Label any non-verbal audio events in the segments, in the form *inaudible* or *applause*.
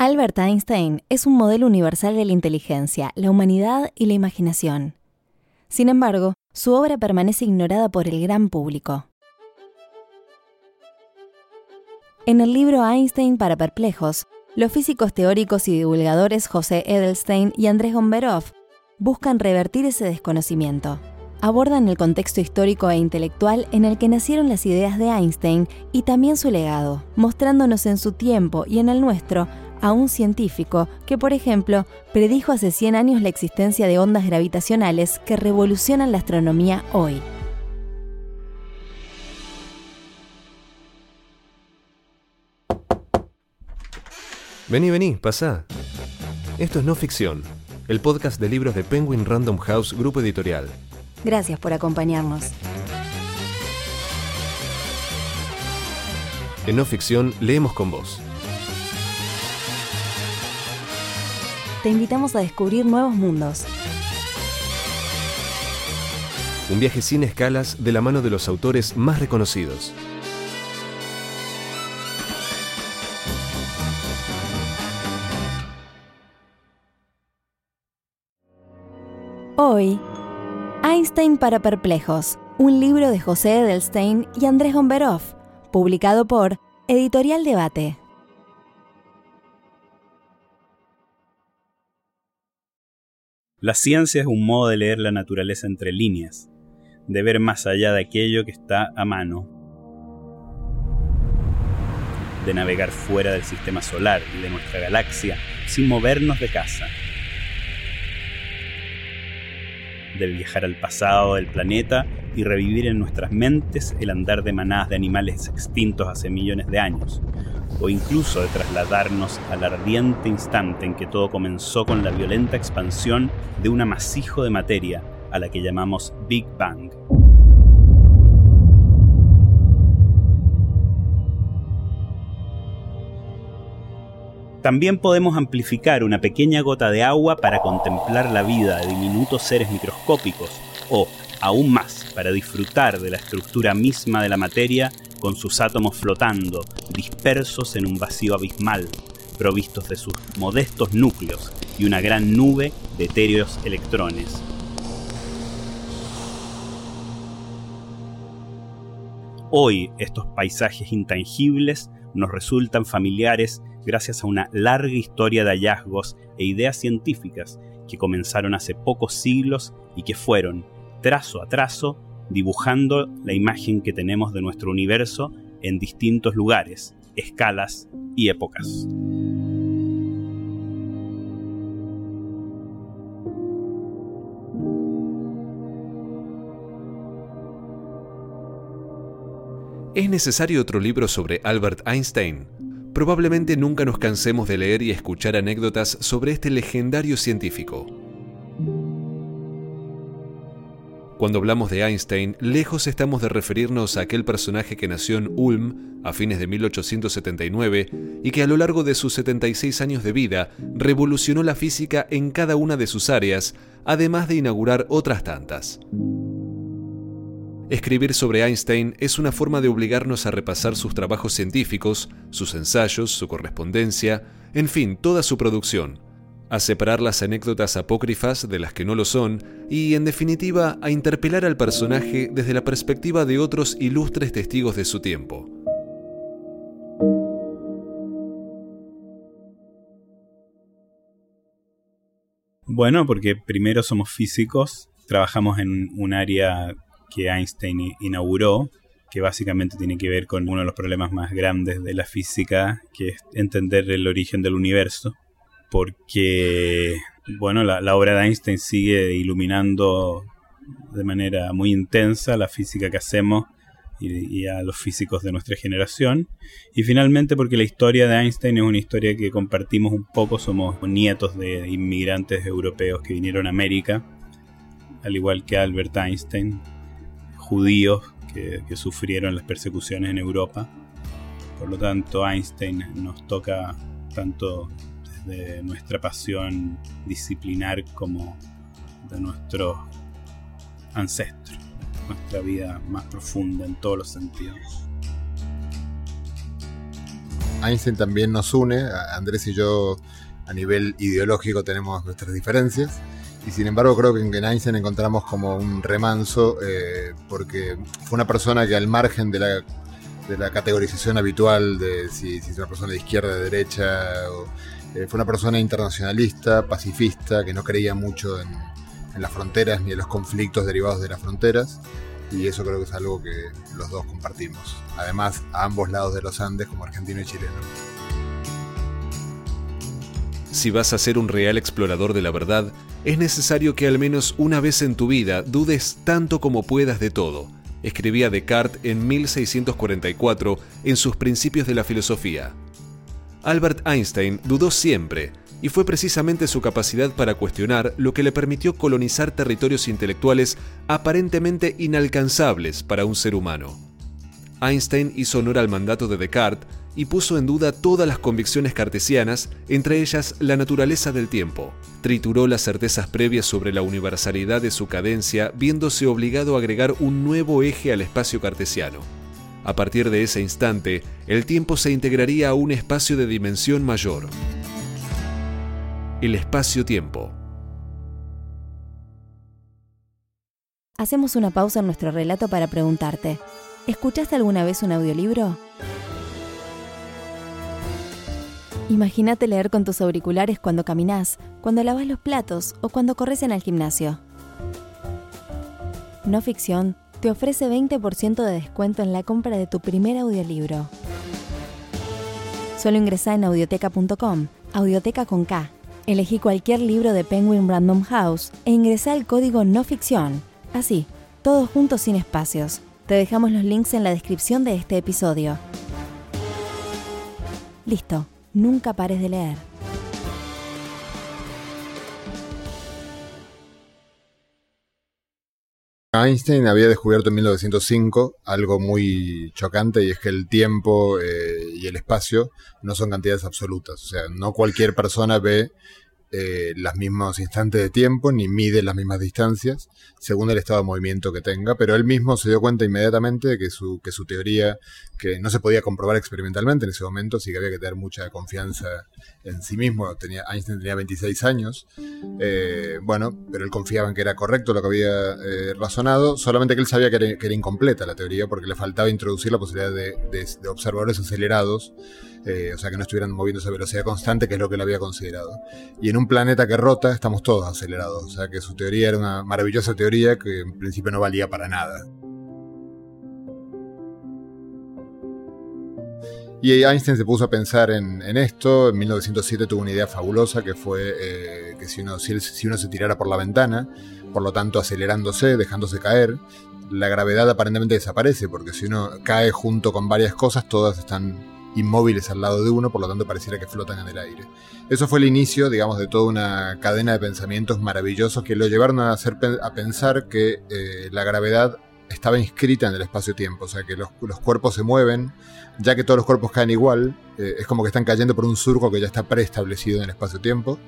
Albert Einstein es un modelo universal de la inteligencia, la humanidad y la imaginación. Sin embargo, su obra permanece ignorada por el gran público. En el libro Einstein para perplejos, los físicos teóricos y divulgadores José Edelstein y Andrés Gomberov buscan revertir ese desconocimiento. Abordan el contexto histórico e intelectual en el que nacieron las ideas de Einstein y también su legado, mostrándonos en su tiempo y en el nuestro a un científico que, por ejemplo, predijo hace 100 años la existencia de ondas gravitacionales que revolucionan la astronomía hoy. Vení, vení, pasá. Esto es No Ficción, el podcast de libros de Penguin Random House Grupo Editorial. Gracias por acompañarnos. En No Ficción leemos con vos. Te invitamos a descubrir nuevos mundos. Un viaje sin escalas de la mano de los autores más reconocidos. Hoy, Einstein para Perplejos, un libro de José Edelstein y Andrés Gomberov, publicado por Editorial Debate. La ciencia es un modo de leer la naturaleza entre líneas, de ver más allá de aquello que está a mano, de navegar fuera del sistema solar y de nuestra galaxia sin movernos de casa, de viajar al pasado del planeta y revivir en nuestras mentes el andar de manadas de animales extintos hace millones de años, o incluso de trasladarnos al ardiente instante en que todo comenzó con la violenta expansión de un amasijo de materia a la que llamamos Big Bang. También podemos amplificar una pequeña gota de agua para contemplar la vida de diminutos seres microscópicos, o, aún más, para disfrutar de la estructura misma de la materia con sus átomos flotando, dispersos en un vacío abismal, provistos de sus modestos núcleos y una gran nube de etéreos electrones. Hoy estos paisajes intangibles nos resultan familiares gracias a una larga historia de hallazgos e ideas científicas que comenzaron hace pocos siglos y que fueron, trazo a trazo, dibujando la imagen que tenemos de nuestro universo en distintos lugares, escalas y épocas. ¿Es necesario otro libro sobre Albert Einstein? Probablemente nunca nos cansemos de leer y escuchar anécdotas sobre este legendario científico. Cuando hablamos de Einstein, lejos estamos de referirnos a aquel personaje que nació en Ulm a fines de 1879 y que a lo largo de sus 76 años de vida revolucionó la física en cada una de sus áreas, además de inaugurar otras tantas. Escribir sobre Einstein es una forma de obligarnos a repasar sus trabajos científicos, sus ensayos, su correspondencia, en fin, toda su producción a separar las anécdotas apócrifas de las que no lo son y, en definitiva, a interpelar al personaje desde la perspectiva de otros ilustres testigos de su tiempo. Bueno, porque primero somos físicos, trabajamos en un área que Einstein inauguró, que básicamente tiene que ver con uno de los problemas más grandes de la física, que es entender el origen del universo porque, bueno, la, obra de Einstein sigue iluminando de manera muy intensa la física que hacemos y, a los físicos de nuestra generación. Y finalmente porque la historia de Einstein es una historia que compartimos un poco, somos nietos de inmigrantes europeos que vinieron a América, al igual que Albert Einstein, judíos que, sufrieron las persecuciones en Europa. Por lo tanto, Einstein nos toca tanto de nuestra pasión disciplinar como de nuestros ancestros, nuestra vida más profunda en todos los sentidos. Einstein también nos une, Andrés y yo a nivel ideológico tenemos nuestras diferencias, y sin embargo creo que en Einstein encontramos como un remanso, eh, porque fue una persona que al margen de la, de la categorización habitual de si, es una persona de izquierda, de derecha, eh, fue una persona internacionalista, pacifista, que no creía mucho en, en las fronteras ni en los conflictos derivados de las fronteras y eso creo que es algo que los dos compartimos. Además, a ambos lados de los Andes, como argentino y chileno. Si vas a ser un real explorador de la verdad, es necesario que al menos una vez en tu vida dudes tanto como puedas de todo, escribía Descartes en 1644 en sus Principios de la Filosofía. Albert Einstein dudó siempre, y fue precisamente su capacidad para cuestionar lo que le permitió colonizar territorios intelectuales aparentemente inalcanzables para un ser humano. Einstein hizo honor al mandato de Descartes y puso en duda todas las convicciones cartesianas, entre ellas la naturaleza del tiempo. Trituró las certezas previas sobre la universalidad de su cadencia, viéndose obligado a agregar un nuevo eje al espacio cartesiano. A partir de ese instante, el tiempo se integraría a un espacio de dimensión mayor el espacio-tiempo. Hacemos una pausa en nuestro relato para preguntarte, ¿escuchaste alguna vez un audiolibro? Imagínate leer con tus auriculares cuando caminas, cuando lavas los platos o cuando corres en el gimnasio. No Ficción te ofrece 20% de descuento en la compra de tu primer audiolibro. Solo ingresa en audioteca.com, audioteca con K Elegí cualquier libro de Penguin Random House e ingresá el código no ficción. Así, todos juntos sin espacios. Te dejamos los links en la descripción de este episodio. Listo, nunca pares de leer. Einstein había descubierto en 1905 algo muy chocante y es que el tiempo eh, y el espacio no son cantidades absolutas. O sea, no cualquier persona ve eh, los mismos instantes de tiempo ni mide las mismas distancias según el estado de movimiento que tenga, pero él mismo se dio cuenta inmediatamente de que su, que su teoría, que no se podía comprobar experimentalmente en ese momento, sí que había que tener mucha confianza en sí mismo, tenía, Einstein tenía 26 años, eh, bueno, pero él confiaba en que era correcto lo que había eh, razonado, solamente que él sabía que era, incompleta la teoría porque le faltaba introducir la posibilidad de, de observadores acelerados eh, o sea, que no estuvieran moviéndose a velocidad constante, que es lo que él había considerado. Y en un planeta que rota, estamos todos acelerados, o sea, que su teoría era una maravillosa teoría que en principio no valía para nada. Y Einstein se puso a pensar en, esto. En 1907 tuvo una idea fabulosa que fue eh, que si uno, si uno se tirara por la ventana, por lo tanto acelerándose, dejándose caer, la gravedad aparentemente desaparece, porque si uno cae junto con varias cosas, todas están inmóviles al lado de uno, por lo tanto pareciera que flotan en el aire. Eso fue el inicio, digamos, de toda una cadena de pensamientos maravillosos que lo llevaron a, hacer, a pensar que eh, la gravedad estaba inscrita en el espacio-tiempo, o sea que los, cuerpos se mueven, ya que todos los cuerpos caen igual, eh, es como que están cayendo por un surco que ya está preestablecido en el espacio-tiempo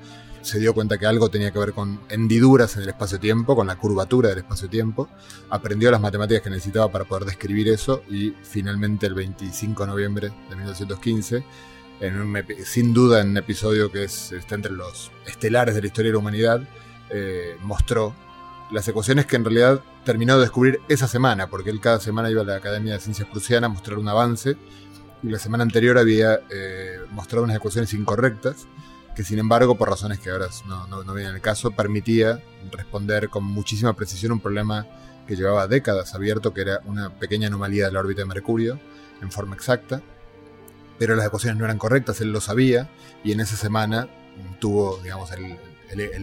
se dio cuenta que algo tenía que ver con hendiduras en el espacio-tiempo, con la curvatura del espacio-tiempo, aprendió las matemáticas que necesitaba para poder describir eso y finalmente el 25 de noviembre de 1915, en sin duda en un episodio que es, está entre los estelares de la historia de la humanidad, eh, mostró las ecuaciones que en realidad terminó de descubrir esa semana, porque él cada semana iba a la Academia de Ciencias Prusiana a mostrar un avance, y la semana anterior había eh, mostrado unas ecuaciones incorrectas, que sin embargo, por razones que ahora no, no, vienen al caso, permitía responder con muchísima precisión un problema que llevaba décadas abierto, que era una pequeña anomalía de la órbita de Mercurio, en forma exacta, pero las ecuaciones no eran correctas, él lo sabía, y en esa semana tuvo, digamos, el,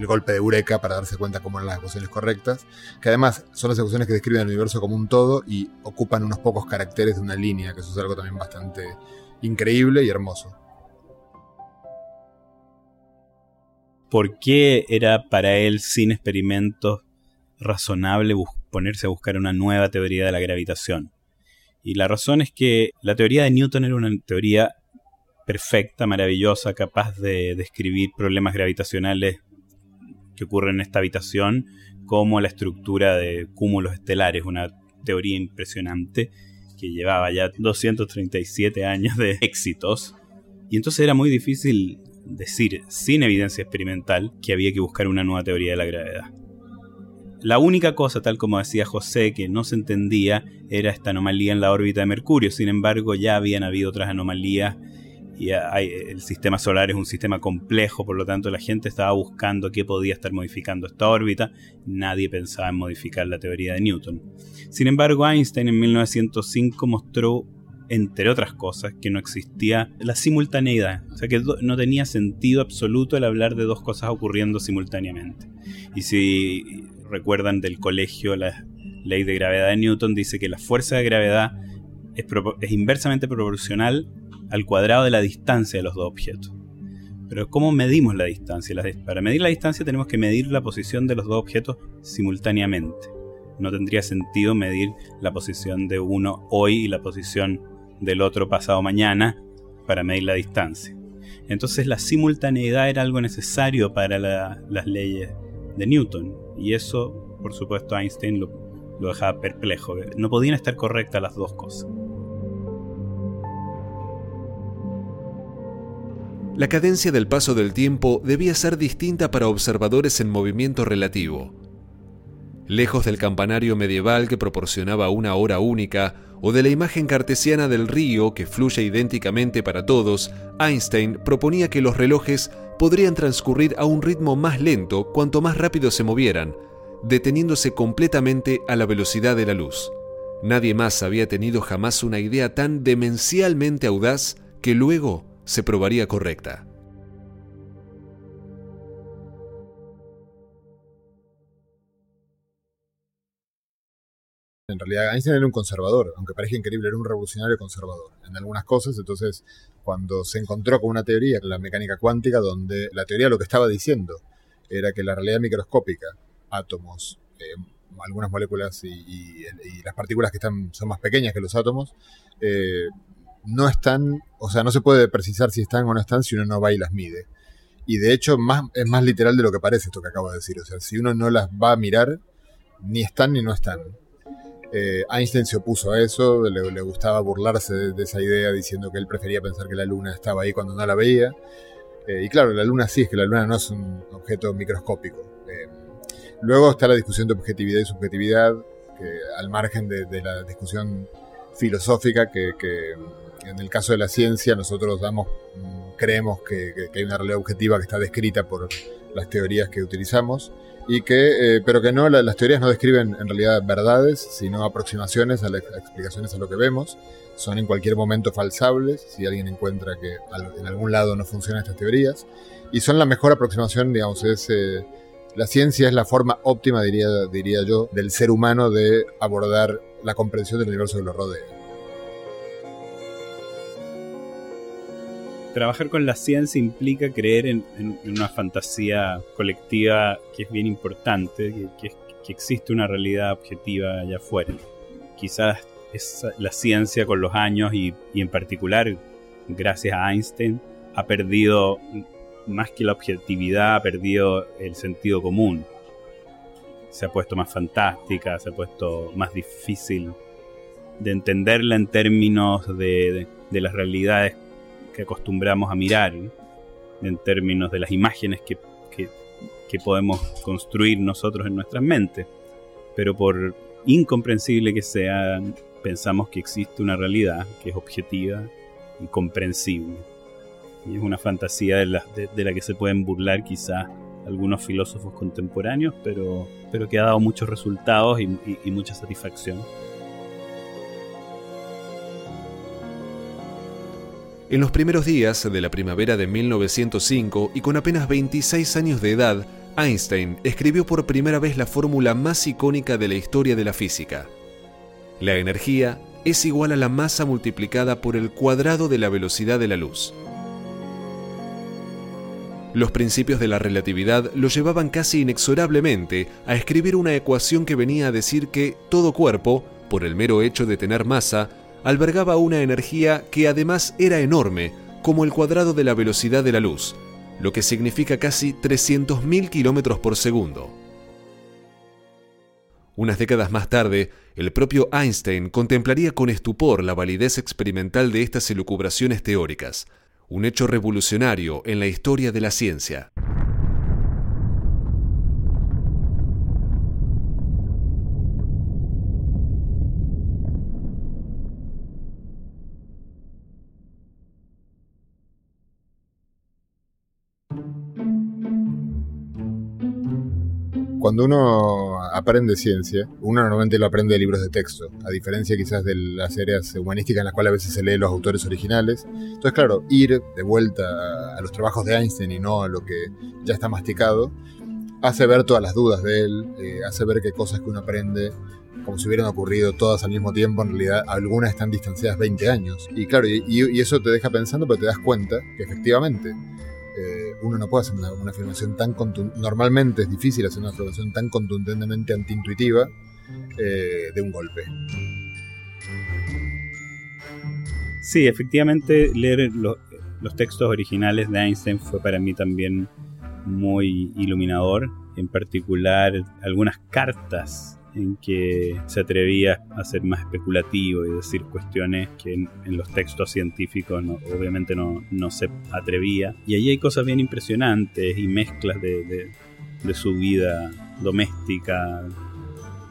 golpe de eureka para darse cuenta cómo eran las ecuaciones correctas, que además son las ecuaciones que describen el universo como un todo y ocupan unos pocos caracteres de una línea, que eso es algo también bastante increíble y hermoso. Por qué era para él, sin experimentos, razonable ponerse a buscar una nueva teoría de la gravitación. Y la razón es que la teoría de Newton era una teoría perfecta, maravillosa, capaz de describir problemas gravitacionales que ocurren en esta habitación, como la estructura de cúmulos estelares, una teoría impresionante que llevaba ya 237 años de éxitos Y entonces era muy difícil decir, sin evidencia experimental, que había que buscar una nueva teoría de la gravedad. La única cosa, tal como decía José, que no se entendía era esta anomalía en la órbita de Mercurio. Sin embargo, ya habían habido otras anomalías y el sistema solar es un sistema complejo, por lo tanto la gente estaba buscando qué podía estar modificando esta órbita. Nadie pensaba en modificar la teoría de Newton. Sin embargo, Einstein en 1905 mostró entre otras cosas, que no existía la simultaneidad. O sea que no tenía sentido absoluto el hablar de dos cosas ocurriendo simultáneamente. Y si recuerdan del colegio, la ley de gravedad de Newton dice que la fuerza de gravedad es, inversamente proporcional al cuadrado de la distancia de los dos objetos. Pero ¿cómo medimos la distancia? Para medir la distancia tenemos que medir la posición de los dos objetos simultáneamente. No tendría sentido medir la posición de uno hoy y la posición del otro pasado mañana para medir la distancia. Entonces la simultaneidad era algo necesario para las leyes de Newton y eso, por supuesto, Einstein lo, lo dejaba perplejo. No podían estar correctas las dos cosas. La cadencia del paso del tiempo debía ser distinta para observadores en movimiento relativo. Lejos del campanario medieval que proporcionaba una hora única, o de la imagen cartesiana del río que fluye idénticamente para todos, Einstein proponía que los relojes podrían transcurrir a un ritmo más lento cuanto más rápido se movieran, deteniéndose completamente a la velocidad de la luz. Nadie más había tenido jamás una idea tan demencialmente audaz que luego se probaría correcta. En realidad Einstein era un conservador, aunque parezca increíble, era un revolucionario conservador en algunas cosas. Entonces, cuando se encontró con una teoría, la mecánica cuántica, donde la teoría lo que estaba diciendo era que la realidad microscópica, átomos, eh, algunas moléculas y, las partículas que están, son más pequeñas que los átomos, eh, no están, o sea, no se puede precisar si están o no están si uno no va y las mide. Y de hecho, más, es más literal de lo que parece esto que acabo de decir. O sea, si uno no las va a mirar, ni están ni no están. Eh, Einstein se opuso a eso, le, gustaba burlarse de, esa idea diciendo que él prefería pensar que la luna estaba ahí cuando no la veía. Eh, y claro, la luna sí, es que la luna no es un objeto microscópico. Eh, luego está la discusión de objetividad y subjetividad, al margen de, la discusión filosófica que, en el caso de la ciencia nosotros damos, mm, creemos que hay una realidad objetiva que está descrita por las teorías que utilizamos y que, eh, pero que no, las teorías no describen en realidad verdades, sino aproximaciones a las explicaciones a lo que vemos. Son en cualquier momento falsables, si alguien encuentra que en algún lado no funcionan estas teorías. Y son la mejor aproximación, digamos, es... Eh, la ciencia es la forma óptima, diría, diría yo, del ser humano de abordar la comprensión del universo que lo rodea. Trabajar con la ciencia implica creer en, una fantasía colectiva que es bien importante, que, existe una realidad objetiva allá afuera. Quizás la ciencia con los años y, en particular gracias a Einstein ha perdido más que la objetividad, ha perdido el sentido común. Se ha puesto más fantástica, se ha puesto más difícil de entenderla en términos de, de las realidades acostumbramos a mirar en términos de las imágenes que, que, podemos construir nosotros en nuestras mentes. Pero por incomprensible que sea, pensamos que existe una realidad que es objetiva y comprensible. Y es una fantasía de la, de, la que se pueden burlar quizás algunos filósofos contemporáneos, pero, pero que ha dado muchos resultados y mucha satisfacción. En los primeros días de la primavera de 1905 y con apenas 26 años de edad, Einstein escribió por primera vez la fórmula más icónica de la historia de la física. La energía es igual a la masa multiplicada por el cuadrado de la velocidad de la luz. Los principios de la relatividad lo llevaban casi inexorablemente a escribir una ecuación que venía a decir que todo cuerpo, por el mero hecho de tener masa, albergaba una energía que además era enorme, como el cuadrado de la velocidad de la luz, lo que significa casi 300.000 kilómetros por segundo. Unas décadas más tarde, el propio Einstein contemplaría con estupor la validez experimental de estas elucubraciones teóricas. un hecho revolucionario en la historia de la ciencia. Cuando uno aprende ciencia, uno normalmente lo aprende de libros de texto, a diferencia quizás de las áreas humanísticas en las cuales a veces se lee los autores originales. Entonces, claro, ir de vuelta a los trabajos de Einstein y no a lo que ya está masticado, hace ver todas las dudas de él, eh, hace ver que cosas que uno aprende como si hubieran ocurrido todas al mismo tiempo, en realidad algunas están distanciadas 20 años. Y claro, y, eso te deja pensando, pero te das cuenta que efectivamente uno no puede hacer una, afirmación tan contundente, normalmente es difícil hacer una afirmación tan contundentemente antiintuitiva eh, de un golpe. Sí, efectivamente leer los textos originales de Einstein fue para mí también muy iluminador, en particular algunas cartas en que se atrevía a ser más especulativo y decir cuestiones que en, los textos científicos obviamente no, se atrevía. Y ahí hay cosas bien impresionantes y mezclas de, su vida doméstica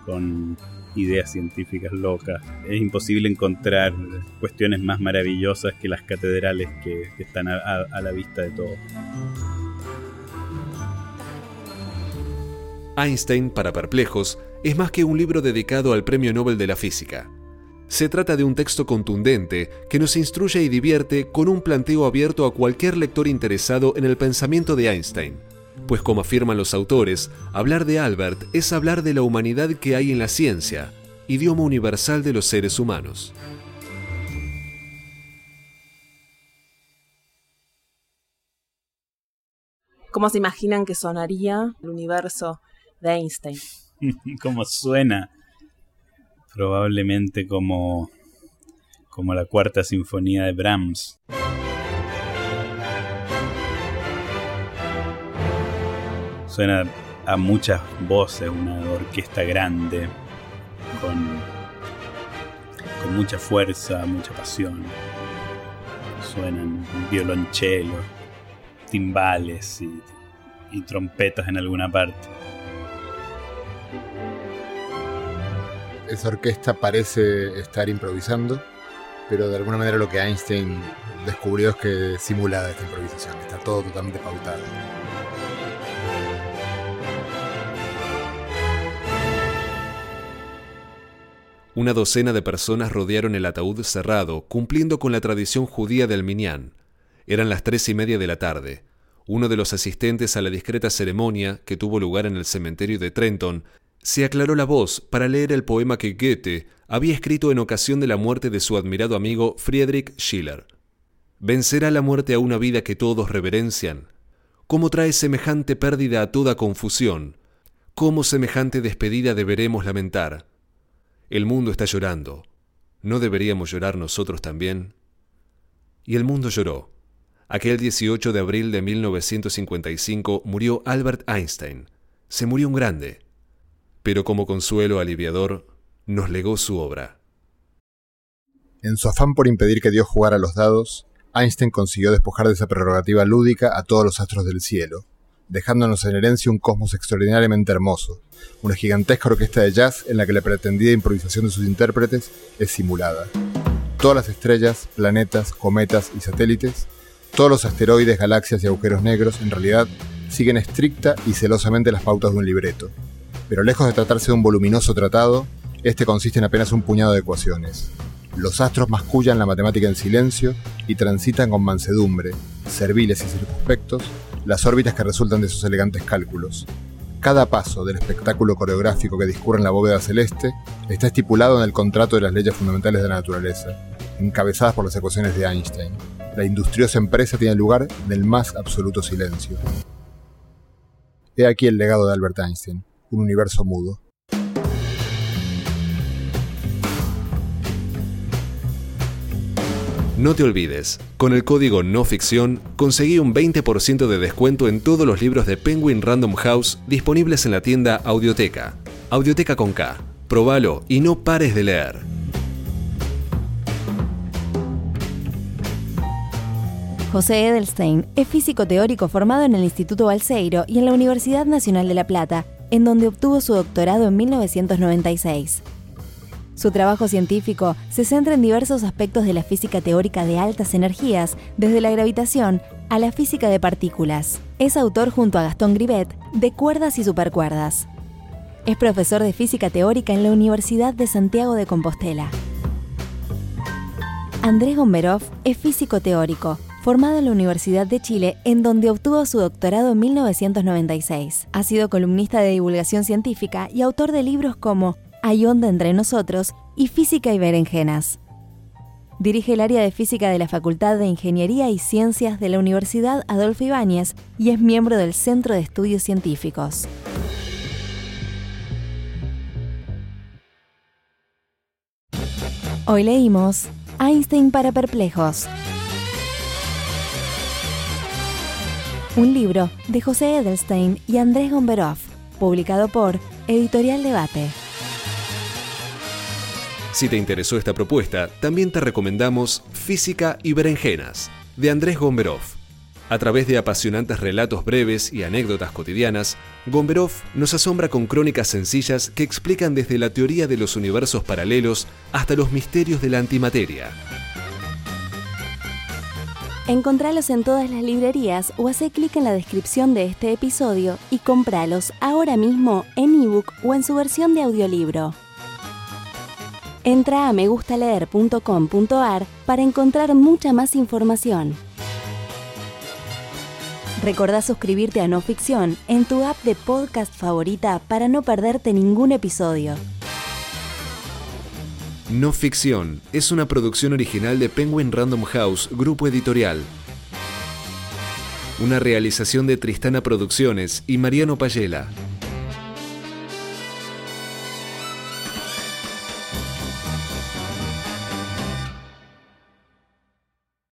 con ideas científicas locas. Es imposible encontrar cuestiones más maravillosas que las catedrales que, están a la vista de todos. Einstein para perplejos es más que un libro dedicado al Premio Nobel de la Física. Se trata de un texto contundente que nos instruye y divierte con un planteo abierto a cualquier lector interesado en el pensamiento de Einstein. Pues como afirman los autores, hablar de Albert es hablar de la humanidad que hay en la ciencia, idioma universal de los seres humanos. ¿Cómo se imaginan que sonaría el universo de Einstein. *laughs* como suena. Probablemente como, como la cuarta sinfonía de Brahms. Suena a muchas voces, una orquesta grande, con, con mucha fuerza, mucha pasión. Suenan violonchelos, timbales y trompetas en alguna parte. Esa orquesta parece estar improvisando, pero de alguna manera lo que Einstein descubrió es que simulada esta improvisación, está todo totalmente pautado. Una docena de personas rodearon el ataúd cerrado, cumpliendo con la tradición judía del minyan. Eran las tres y media de la tarde. Uno de los asistentes a la discreta ceremonia, que tuvo lugar en el cementerio de Trenton, se aclaró la voz para leer el poema que Goethe había escrito en ocasión de la muerte de su admirado amigo Friedrich Schiller. ¿Vencerá la muerte a una vida que todos reverencian? ¿Cómo trae semejante pérdida a toda confusión? ¿Cómo semejante despedida deberemos lamentar? El mundo está llorando. ¿No deberíamos llorar nosotros también? Y el mundo lloró. Aquel 18 de abril de 1955 murió Albert Einstein. Se murió un grande pero como consuelo aliviador nos legó su obra. En su afán por impedir que Dios jugara los dados, Einstein consiguió despojar de esa prerrogativa lúdica a todos los astros del cielo, dejándonos en herencia un cosmos extraordinariamente hermoso, una gigantesca orquesta de jazz en la que la pretendida improvisación de sus intérpretes es simulada. Todas las estrellas, planetas, cometas y satélites, todos los asteroides, galaxias y agujeros negros, en realidad, siguen estricta y celosamente las pautas de un libreto, pero lejos de tratarse de un voluminoso tratado, este consiste en apenas un puñado de ecuaciones. Los astros mascullan la matemática en silencio y transitan con mansedumbre, serviles y circunspectos, las órbitas que resultan de sus elegantes cálculos. Cada paso del espectáculo coreográfico que discurre en la bóveda celeste está estipulado en el contrato de las leyes fundamentales de la naturaleza, encabezadas por las ecuaciones de Einstein. La industriosa empresa tiene lugar en el más absoluto silencio. He aquí el legado de Albert Einstein un universo mudo. No te olvides, con el código no ficción conseguí un 20% de descuento en todos los libros de Penguin Random House disponibles en la tienda Audioteca. Audioteca con K. Probalo y no pares de leer. José Edelstein es físico teórico formado en el Instituto Balseiro y en la Universidad Nacional de La Plata, en donde obtuvo su doctorado en 1996. Su trabajo científico se centra en diversos aspectos de la física teórica de altas energías, desde la gravitación a la física de partículas. Es autor junto a Gastón Grivet de Cuerdas y Supercuerdas. Es profesor de física teórica en la Universidad de Santiago de Compostela. Andrés Gomberov es físico teórico, formado en la Universidad de Chile, en donde obtuvo su doctorado en 1996. Ha sido columnista de divulgación científica y autor de libros como Hay onda entre nosotros y Física y berenjenas. Dirige el área de física de la Facultad de Ingeniería y Ciencias de la Universidad Adolfo Ibáñez y es miembro del Centro de Estudios Científicos. Hoy leímos Einstein para perplejos. Un libro de José Edelstein y Andrés Gomberov, publicado por Editorial Debate. Si te interesó esta propuesta, también te recomendamos Física y Berenjenas, de Andrés Gomberov. A través de apasionantes relatos breves y anécdotas cotidianas, Gomberov nos asombra con crónicas sencillas que explican desde la teoría de los universos paralelos hasta los misterios de la antimateria. Encontralos en todas las librerías o hace clic en la descripción de este episodio y cómpralos ahora mismo en ebook o en su versión de audiolibro. Entra a megustaleer.com.ar para encontrar mucha más información. Recordá suscribirte a No Ficción en tu app de podcast favorita para no perderte ningún episodio. No Ficción es una producción original de Penguin Random House, grupo editorial. Una realización de Tristana Producciones y Mariano Payela.